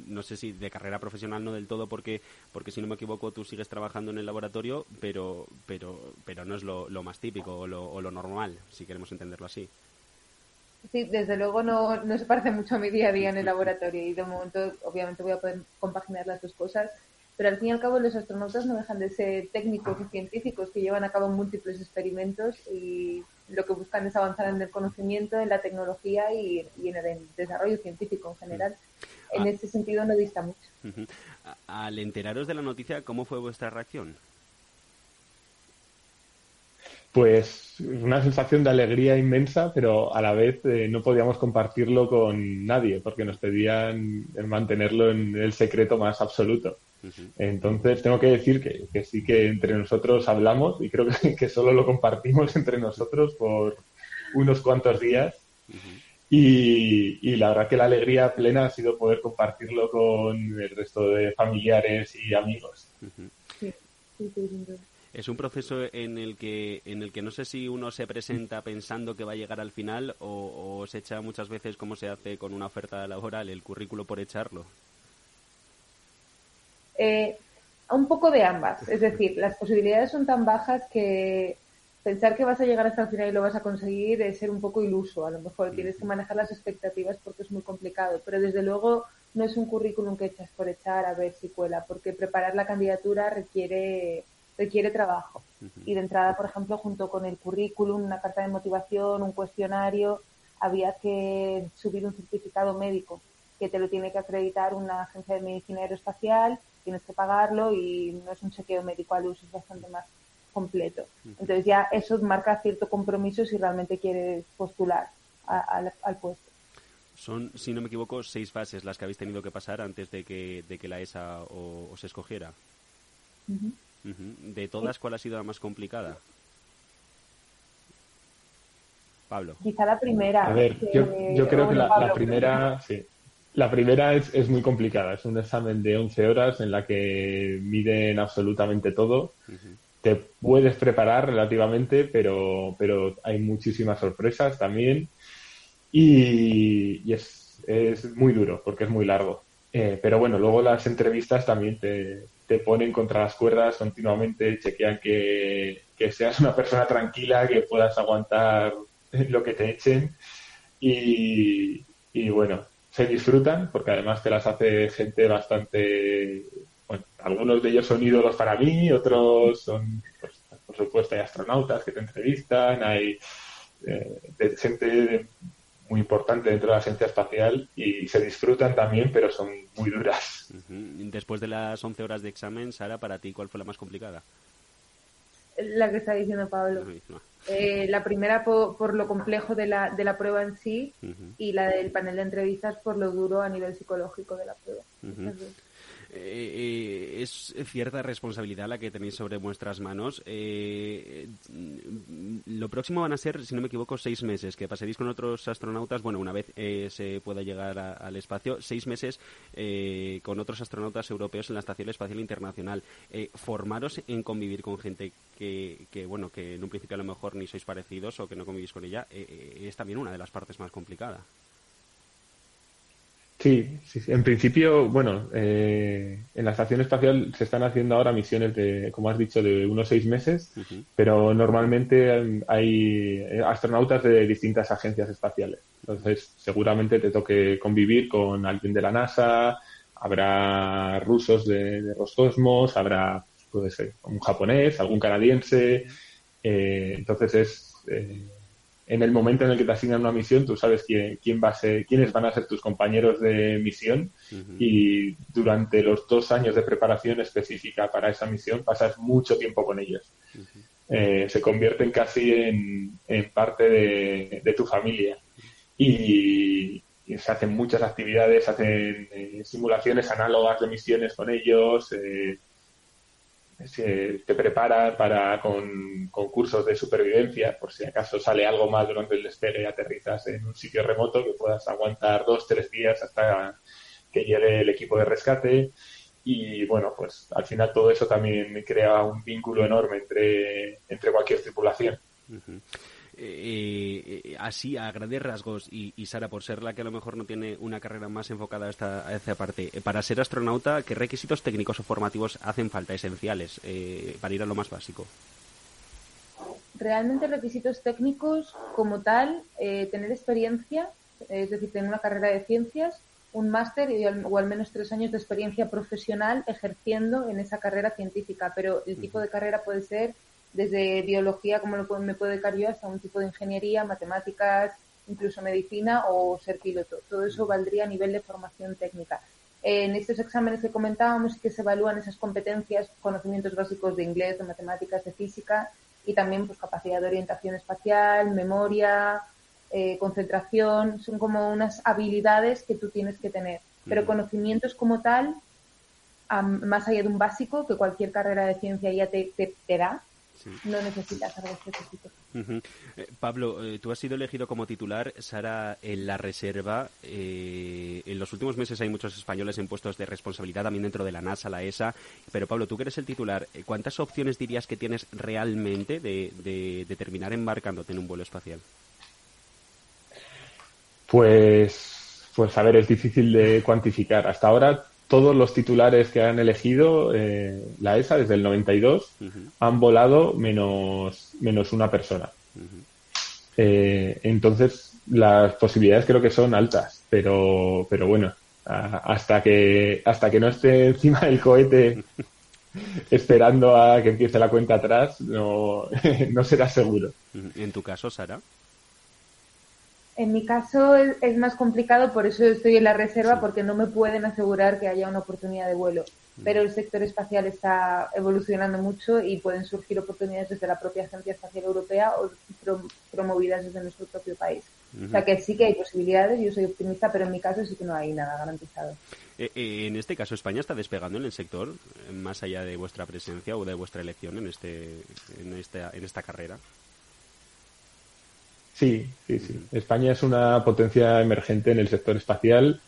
no sé si de carrera profesional, no del todo, porque porque si no me equivoco tú sigues trabajando en el laboratorio, pero pero pero no es lo, lo más típico o lo, o lo normal, si queremos entenderlo así. Sí, desde luego no, no se parece mucho a mi día a día en el laboratorio y de momento obviamente voy a poder compaginar las dos cosas, pero al fin y al cabo los astronautas no dejan de ser técnicos y científicos que llevan a cabo múltiples experimentos y lo que buscan es avanzar en el conocimiento, en la tecnología y, y en el desarrollo científico en general. En Ah. ese sentido no dista mucho. Al enteraros de la noticia, ¿cómo fue vuestra reacción? Pues una sensación de alegría inmensa, pero a la vez eh, no podíamos compartirlo con nadie porque nos pedían mantenerlo en el secreto más absoluto. Entonces tengo que decir que, que sí que entre nosotros hablamos y creo que, que solo lo compartimos entre nosotros por unos cuantos días. Y, y la verdad que la alegría plena ha sido poder compartirlo con el resto de familiares y amigos. Sí, sí, sí. Es un proceso en el que en el que no sé si uno se presenta pensando que va a llegar al final o, o se echa muchas veces como se hace con una oferta laboral el currículo por echarlo. Eh, un poco de ambas. Es decir, las posibilidades son tan bajas que pensar que vas a llegar hasta el final y lo vas a conseguir es ser un poco iluso. A lo mejor tienes que manejar las expectativas porque es muy complicado. Pero desde luego no es un currículum que echas por echar a ver si cuela, porque preparar la candidatura requiere, requiere trabajo. Y de entrada, por ejemplo, junto con el currículum, una carta de motivación, un cuestionario, había que subir un certificado médico que te lo tiene que acreditar una agencia de medicina aeroespacial, tienes que pagarlo y no es un chequeo médico al uso, es bastante más completo. Entonces ya eso marca cierto compromiso si realmente quieres postular a- al- al puesto. Son, si no me equivoco, seis fases las que habéis tenido que pasar antes de que, de que la ESA os escogiera. De todas, ¿cuál ha sido la más complicada? Pablo. Quizá la primera. A ver, yo, creo que la, primera, sí. La primera es, es, muy complicada. Es un examen de 11 horas en la que miden absolutamente todo. Te puedes preparar relativamente, pero, pero hay muchísimas sorpresas también. Y, es, es, muy duro porque es muy largo. Eh, pero bueno, luego las entrevistas también te, te ponen contra las cuerdas continuamente, chequean que, que seas una persona tranquila, que puedas aguantar lo que te echen y, bueno, se disfrutan porque además te las hace gente bastante, bueno, algunos de ellos son ídolos para mí, otros son, pues, por supuesto, hay astronautas que te entrevistan, hay eh, gente muy importante dentro de la ciencia espacial y se disfrutan también, pero son muy duras. Después de las 11 horas de examen, Sara, para ti, ¿cuál fue la más complicada? La que está diciendo Pablo. Eh, la primera por, lo complejo de la, de la prueba en sí y la del panel de entrevistas por lo duro a nivel psicológico de la prueba. Eh, es cierta responsabilidad la que tenéis sobre vuestras manos. Eh, lo próximo van a ser, si no me equivoco, seis meses, que pasaréis con otros astronautas, bueno, una vez se pueda llegar al espacio, seis meses con otros astronautas europeos en la Estación Espacial Internacional. formaros en convivir con gente que, que, bueno, que en un principio a lo mejor ni sois parecidos o que no convivís con ella, es también una de las partes más complicadas. Sí, sí, En principio, bueno, eh, en la estación espacial se están haciendo ahora misiones de, como has dicho, de unos seis meses, pero normalmente hay astronautas de distintas agencias espaciales. Entonces, seguramente te toque convivir con alguien de la NASA, habrá rusos de, Roscosmos, habrá, puede ser, un japonés, algún canadiense. Eh, entonces es eh, en el momento en el que te asignan una misión, tú sabes quién, quién va a ser, quiénes van a ser tus compañeros de misión y durante los dos años de preparación específica para esa misión pasas mucho tiempo con ellos. Eh, se convierten casi en, parte de, tu familia y, se hacen muchas actividades, hacen eh, simulaciones análogas de misiones con ellos. Eh, se te prepara para con concursos de supervivencia, por si acaso sale algo mal durante el despegue y aterrizas en un sitio remoto que puedas aguantar dos, tres días hasta que llegue el equipo de rescate. Y bueno, pues al final todo eso también crea un vínculo enorme entre, entre cualquier tripulación. Eh, eh, así a grandes rasgos y, Sara por ser la que a lo mejor no tiene una carrera más enfocada a esta, a parte eh, para ser astronauta qué requisitos técnicos o formativos hacen falta esenciales para ir a lo más básico realmente requisitos técnicos como tal tener experiencia es decir tener una carrera de ciencias un máster o al menos tres años de experiencia profesional ejerciendo en esa carrera científica pero el tipo de carrera puede ser desde biología, como lo me puedo dedicar yo, hasta un tipo de ingeniería, matemáticas, incluso medicina o ser piloto. Todo eso valdría a nivel de formación técnica. En estos exámenes que comentábamos que se evalúan esas competencias, conocimientos básicos de inglés, de matemáticas, de física y también pues capacidad de orientación espacial, memoria, eh, concentración, son como unas habilidades que tú tienes que tener. Pero conocimientos como tal, más allá de un básico que cualquier carrera de ciencia ya te, te da, no necesitas algo específico. Eh, Pablo, eh, tú has sido elegido como titular, Sara, en la reserva. Eh, en los últimos meses hay muchos españoles en puestos de responsabilidad también dentro de la NASA, la ESA. Pero Pablo, tú que eres el titular, ¿cuántas opciones dirías que tienes realmente de, de terminar embarcándote en un vuelo espacial? Pues, pues a ver, es difícil de cuantificar. Hasta ahora todos los titulares que han elegido eh, la ESA desde el 92 han volado menos, menos una persona. Eh, entonces, las posibilidades creo que son altas, pero, pero bueno, hasta que, hasta que no esté encima del cohete esperando a que empiece la cuenta atrás, no, no será seguro. ¿En tu caso, Sara? En mi caso es, más complicado, por eso estoy en la reserva, porque no me pueden asegurar que haya una oportunidad de vuelo. Mm. Pero el sector espacial está evolucionando mucho y pueden surgir oportunidades desde la propia Agencia Espacial Europea o promovidas desde nuestro propio país. O sea que sí que hay posibilidades, yo soy optimista, pero en mi caso sí que no hay nada garantizado. Eh, eh, en este caso, ¿España está despegando en el sector, más allá de vuestra presencia o de vuestra elección en, este, en, esta, en esta carrera? Sí, sí, sí. España es una potencia emergente en el sector espacial.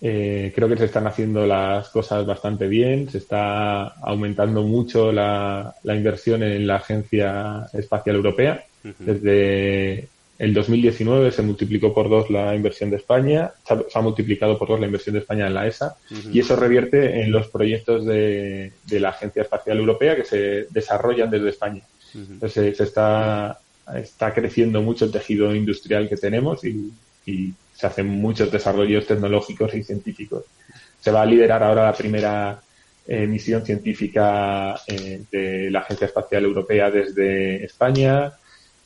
Eh, creo que se están haciendo las cosas bastante bien. Se está aumentando mucho la, inversión en la Agencia Espacial Europea. Desde el 2019 se multiplicó por dos la inversión de España, se ha, multiplicado por dos la inversión de España en la ESA y eso revierte en los proyectos de, la Agencia Espacial Europea que se desarrollan desde España. Entonces se está está creciendo mucho el tejido industrial que tenemos y, se hacen muchos desarrollos tecnológicos y científicos. Se va a liderar ahora la primera eh, misión científica eh, de la Agencia Espacial Europea desde España,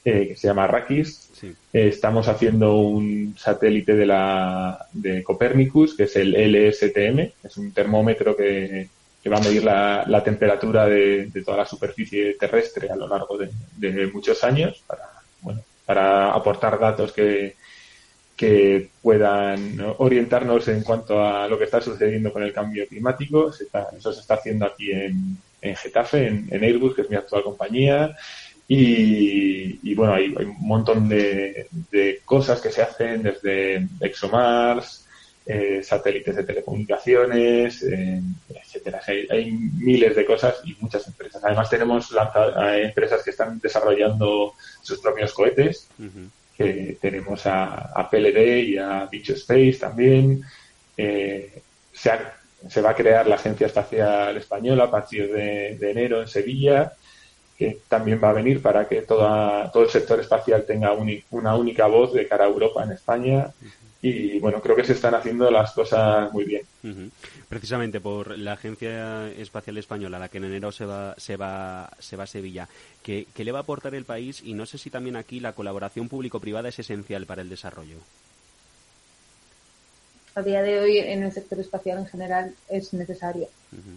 eh, que se llama Arrakis. estamos haciendo un satélite de la de Copernicus, que es el LSTM, es un termómetro que, que va a medir la, temperatura de, toda la superficie terrestre a lo largo de, muchos años para, bueno, para aportar datos que, que puedan orientarnos en cuanto a lo que está sucediendo con el cambio climático. eso se está haciendo aquí en, en Getafe, en, Airbus, que es mi actual compañía. Y, bueno, hay, un montón de, de, cosas que se hacen desde ExoMars, eh, satélites de telecomunicaciones, eh, etcétera. Hay, miles de cosas y muchas empresas. Además tenemos eh, empresas que están desarrollando sus propios cohetes. que tenemos a, PLD y a Bicho Space también. Se, se, va a crear la Agencia Espacial Española a partir de, enero en Sevilla que también va a venir para que toda, todo el sector espacial tenga una única voz de cara a Europa en España y bueno, creo que se están haciendo las cosas muy bien. Precisamente por la Agencia Espacial Española, la que en enero se va, se va, se va a Sevilla, ¿qué, le va a aportar el país? Y no sé si también aquí la colaboración público-privada es esencial para el desarrollo. A día de hoy en el sector espacial en general es necesaria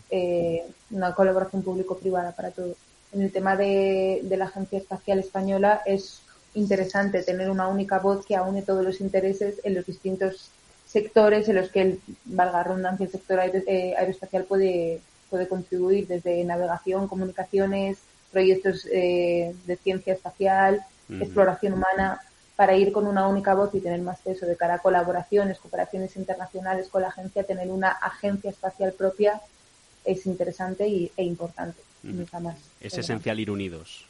eh, una colaboración público-privada para todo. En el tema de, de la Agencia Espacial Española es interesante tener una única voz que aúne todos los intereses en los distintos sectores en los que, el, valga redundancia, el sector eh, aeroespacial puede, puede contribuir desde navegación, comunicaciones, proyectos eh, de ciencia espacial, exploración humana, para ir con una única voz y tener más peso de cara a colaboraciones, cooperaciones internacionales con la agencia, tener una agencia espacial propia es interesante y, e importante. Es esencial ir unidos.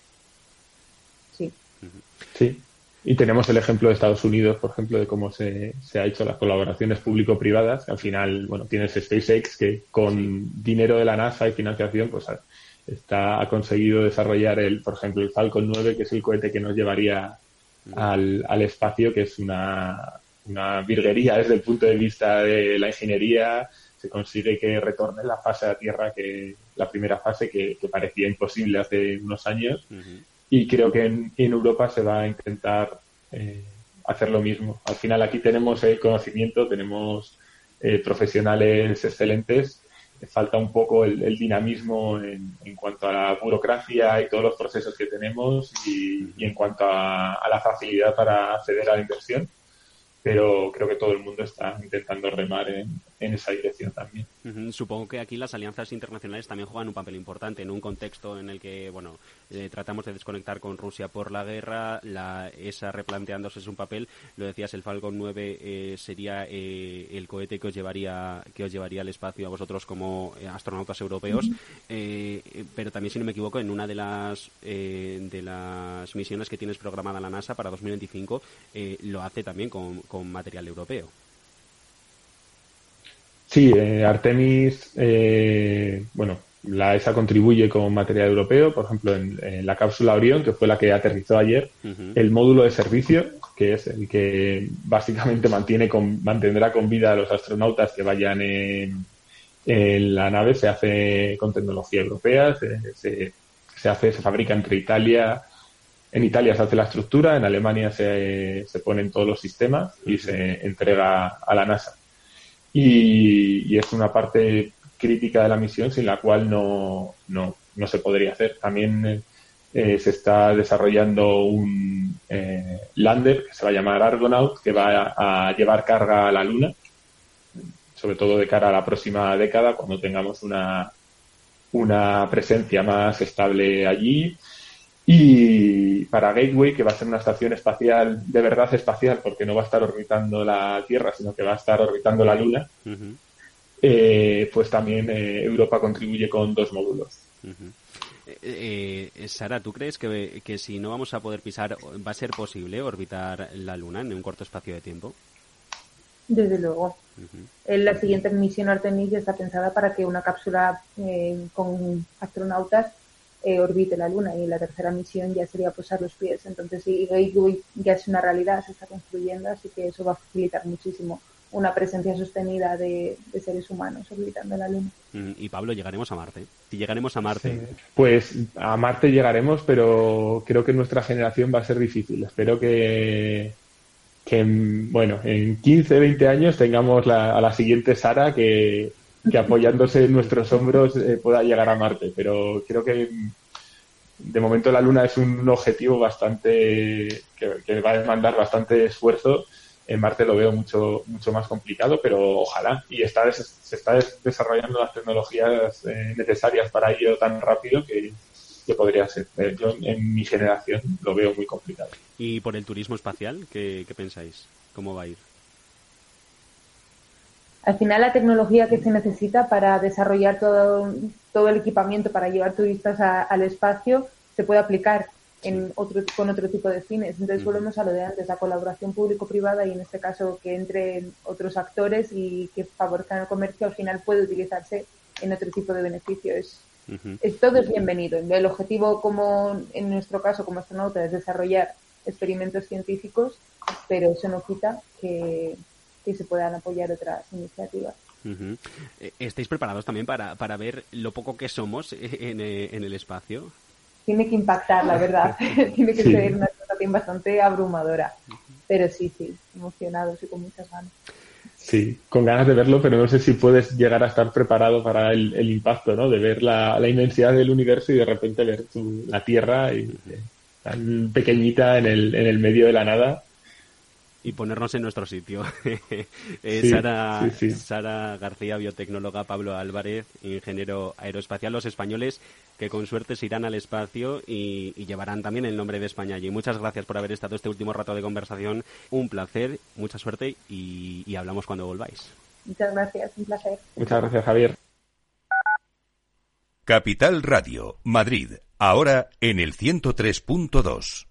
Sí. Y tenemos el ejemplo de Estados Unidos, por ejemplo, de cómo se, se ha hecho las colaboraciones público-privadas. Al final, bueno, tienes SpaceX que con dinero de la NASA y financiación, pues está, ha conseguido desarrollar el, por ejemplo, el Falcon 9, que es el cohete que nos llevaría al, al espacio, que es una, una virguería desde el punto de vista de la ingeniería. Se consigue que retorne la fase a Tierra, que la primera fase que, parecía imposible hace unos años y creo que en, Europa se va a intentar eh, hacer lo mismo. Al final aquí tenemos el conocimiento, tenemos eh, profesionales excelentes, falta un poco el, dinamismo en, cuanto a la burocracia y todos los procesos que tenemos y, en cuanto a, a, la facilidad para acceder a la inversión pero creo que todo el mundo está intentando remar en, esa dirección también. Supongo que aquí las alianzas internacionales también juegan un papel importante en un contexto en el que, bueno, eh, tratamos de desconectar con Rusia por la guerra, la ESA replanteándose es un papel, lo decías, el Falcon 9 eh, sería eh, el cohete que os llevaría que os llevaría al espacio a vosotros como astronautas europeos, pero también si no me equivoco en una de las de las misiones que tienes programada la NASA para 2025 lo hace también con con material europeo. Sí, eh, Artemis, eh, bueno, la ESA contribuye con material europeo, por ejemplo, en, la cápsula Orión, que fue la que aterrizó ayer, el módulo de servicio, que es el que básicamente mantiene con, mantendrá con vida a los astronautas que vayan en, la nave, se hace con tecnología europea, se, se hace, se fabrica entre Italia, en Italia se hace la estructura, en Alemania se, se ponen todos los sistemas y se entrega a la NASA. Y, es una parte crítica de la misión sin la cual no, no, no se podría hacer. También eh, se está desarrollando un eh, lander que se va a llamar Argonaut, que va a, llevar carga a la Luna, sobre todo de cara a la próxima década, cuando tengamos una, una presencia más estable allí. Y para Gateway, que va a ser una estación espacial, de verdad espacial, porque no va a estar orbitando la Tierra, sino que va a estar orbitando la Luna, eh, pues también Europa contribuye con dos módulos. Eh, eh, Sara, ¿tú crees que, que, si no vamos a poder pisar, va a ser posible orbitar la Luna en un corto espacio de tiempo? Desde luego. La siguiente misión Artemis ya está pensada para que una cápsula eh, con astronautas eh, orbite la Luna y la tercera misión ya sería posar los pies. Entonces, sí, ya es una realidad, se está construyendo, así que eso va a facilitar muchísimo una presencia sostenida de, seres humanos orbitando la Luna. Mm, y Pablo, llegaremos a Marte. Si llegaremos a Marte. Pues a Marte llegaremos, pero creo que nuestra generación va a ser difícil. Espero que, que bueno, en 15, 20 años tengamos a la siguiente Sara que, apoyándose en nuestros hombros eh, pueda llegar a Marte. Pero creo que de momento la Luna es un objetivo bastante que, que va a demandar bastante esfuerzo en Marte lo veo mucho, mucho más complicado, pero ojalá. Y está, se está desarrollando las tecnologías eh, necesarias para ello tan rápido que, podría ser. Eh, yo en mi generación lo veo muy complicado. ¿Y por el turismo espacial? ¿Qué, pensáis? ¿Cómo va a ir? Al final la tecnología que se necesita para desarrollar todo, todo el equipamiento para llevar turistas al espacio se puede aplicar en otro, con otro tipo de fines. Entonces volvemos a lo de antes, la colaboración público-privada y en este caso que entren otros actores y que favorezcan el comercio, al final puede utilizarse en otro tipo de beneficios. Es, todo es bienvenido. El objetivo, como en nuestro caso como astronauta, es desarrollar experimentos científicos, pero eso no quita que, se puedan apoyar otras iniciativas. Eh, ¿Estáis preparados también para, para ver lo poco que somos en, eh, en el espacio? tiene que impactar, la verdad. tiene que ser una situación bastante abrumadora. Pero sí, sí, emocionados y con muchas ganas. Sí, con ganas de verlo, pero no sé si puedes llegar a estar preparado para el, impacto, ¿no? De ver la, inmensidad del universo y de repente ver la Tierra y, tan pequeñita en el, en el medio de la nada y ponernos en nuestro sitio. Eh, Sara, Sara García, biotecnóloga, Pablo Álvarez, ingeniero aeroespacial, los españoles que con suerte se irán al espacio y, llevarán también el nombre de España allí. Muchas gracias por haber estado este último rato de conversación. Un placer, mucha suerte y, y hablamos cuando volváis. Muchas gracias, un placer. Muchas gracias, Javier. Capital Radio, Madrid, ahora en el 103.2.